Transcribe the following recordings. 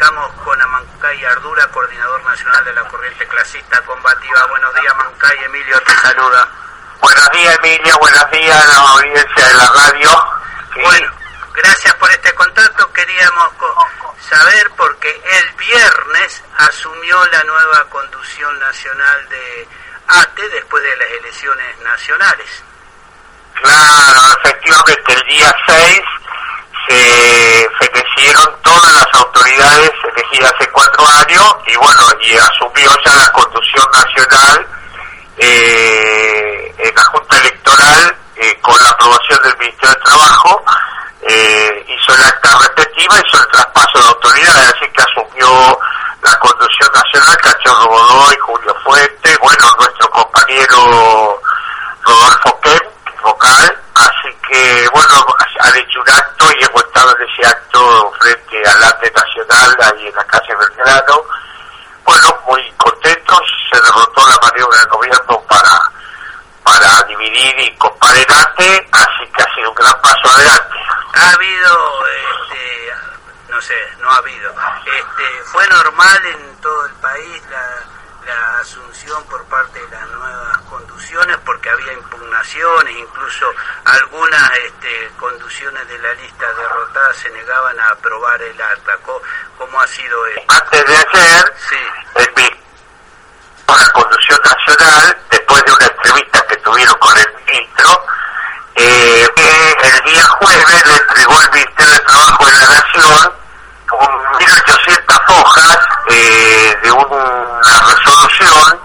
Estamos con Amancay Ardura, coordinador nacional de la corriente clasista combativa. Buenos días, Amancay. Emilio te saluda. Buenos días, Emilio. Buenos días a la audiencia de la radio. Bueno, gracias por este contacto. Queríamos saber porque el viernes asumió la nueva conducción nacional de ATE después de las elecciones nacionales. Claro, efectivamente, el día 6 eh, fenecieron todas las autoridades elegidas hace cuatro años y bueno, y asumió ya la conducción nacional eh, en la Junta Electoral eh, con la aprobación del Ministerio de Trabajo, eh, hizo la acta respectiva, hizo el traspaso de autoridades, así que Este, fue normal en todo el país la, asunción por parte de las nuevas conducciones porque había impugnaciones, incluso algunas este, conducciones de la lista derrotada se negaban a aprobar el acta. como ha sido esto? Antes de ayer, sí. conducción nacional de, una resolución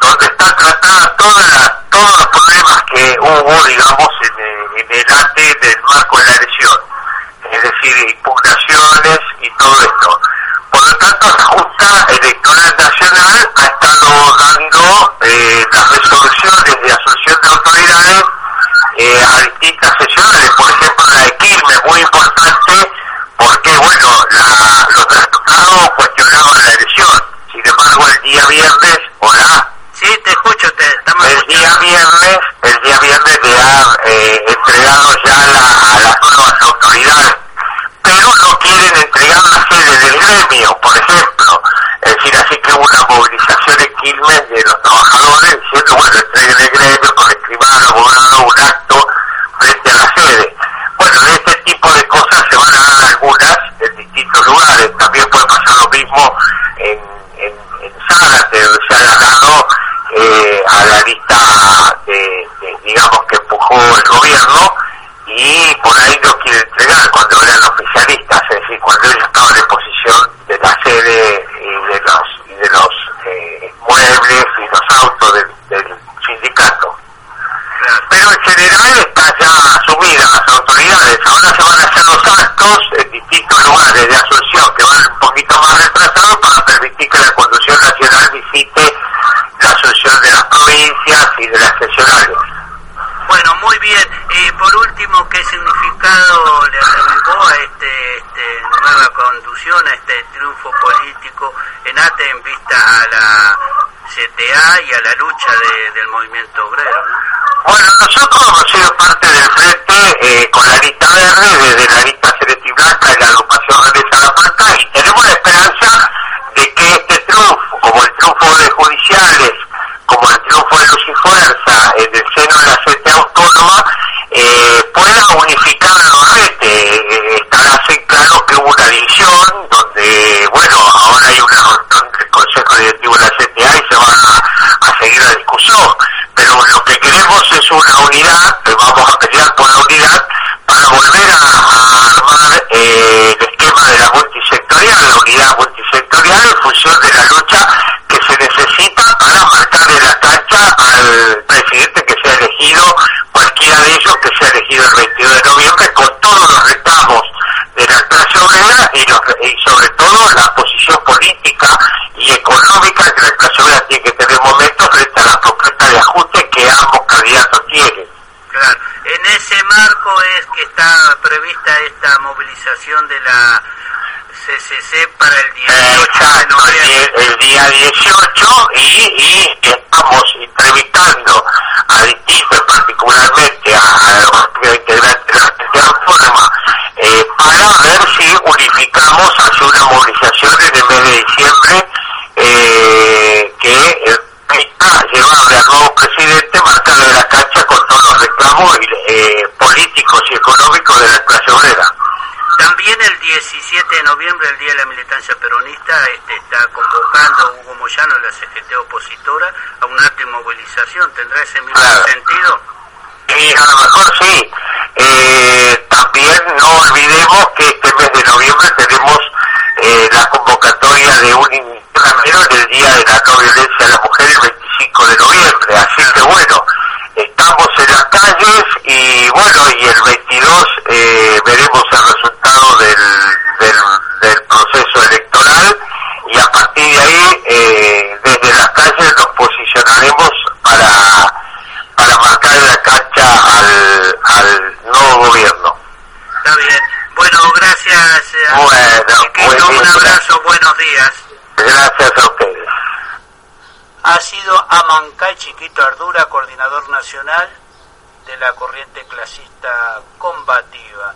donde está tratada todas todos los problemas que hubo, digamos, en, en el ante del marco de la elección, es decir, impugnaciones y todo esto. Por lo tanto, la Junta Electoral Nacional ha estado dando eh, las resoluciones de asociación de autoridades eh, a distintas sesiones, por ejemplo, la de Quilmes, muy importante, porque, bueno, el sindicato. Pero en general está ya asumida las autoridades. Ahora se van a hacer los actos en distintos lugares de Asunción que van un poquito más retrasados para permitir que la conducción nacional visite la Asunción de las provincias y de las seccionales. Bueno, muy bien. y eh, por último, ¿qué significado le agregó a este, este, nueva conducción, a este triunfo político en ATE en vista a la CTA y a la lucha del movimiento obrero. Bueno, nosotros hemos sido parte del frente eh, con y sobre todo la posición política y económica que la clase tiene que tener momento frente a la propuesta de ajuste que ambos candidatos tienen. Claro. En ese marco es que está prevista esta movilización de la CCC para el 18 El, día 18 y, y estamos políticos y de la clase obrera. También el 17 de noviembre, el Día de la Militancia Peronista, este, está convocando Hugo Moyano, la CGT opositora, a un acto de movilización. ¿Tendrá ese mismo sentido? Sí, a lo mejor sí. Eh, días. Gracias a ustedes. Ha sido Amancay Chiquito Ardura, coordinador nacional de la corriente clasista combativa.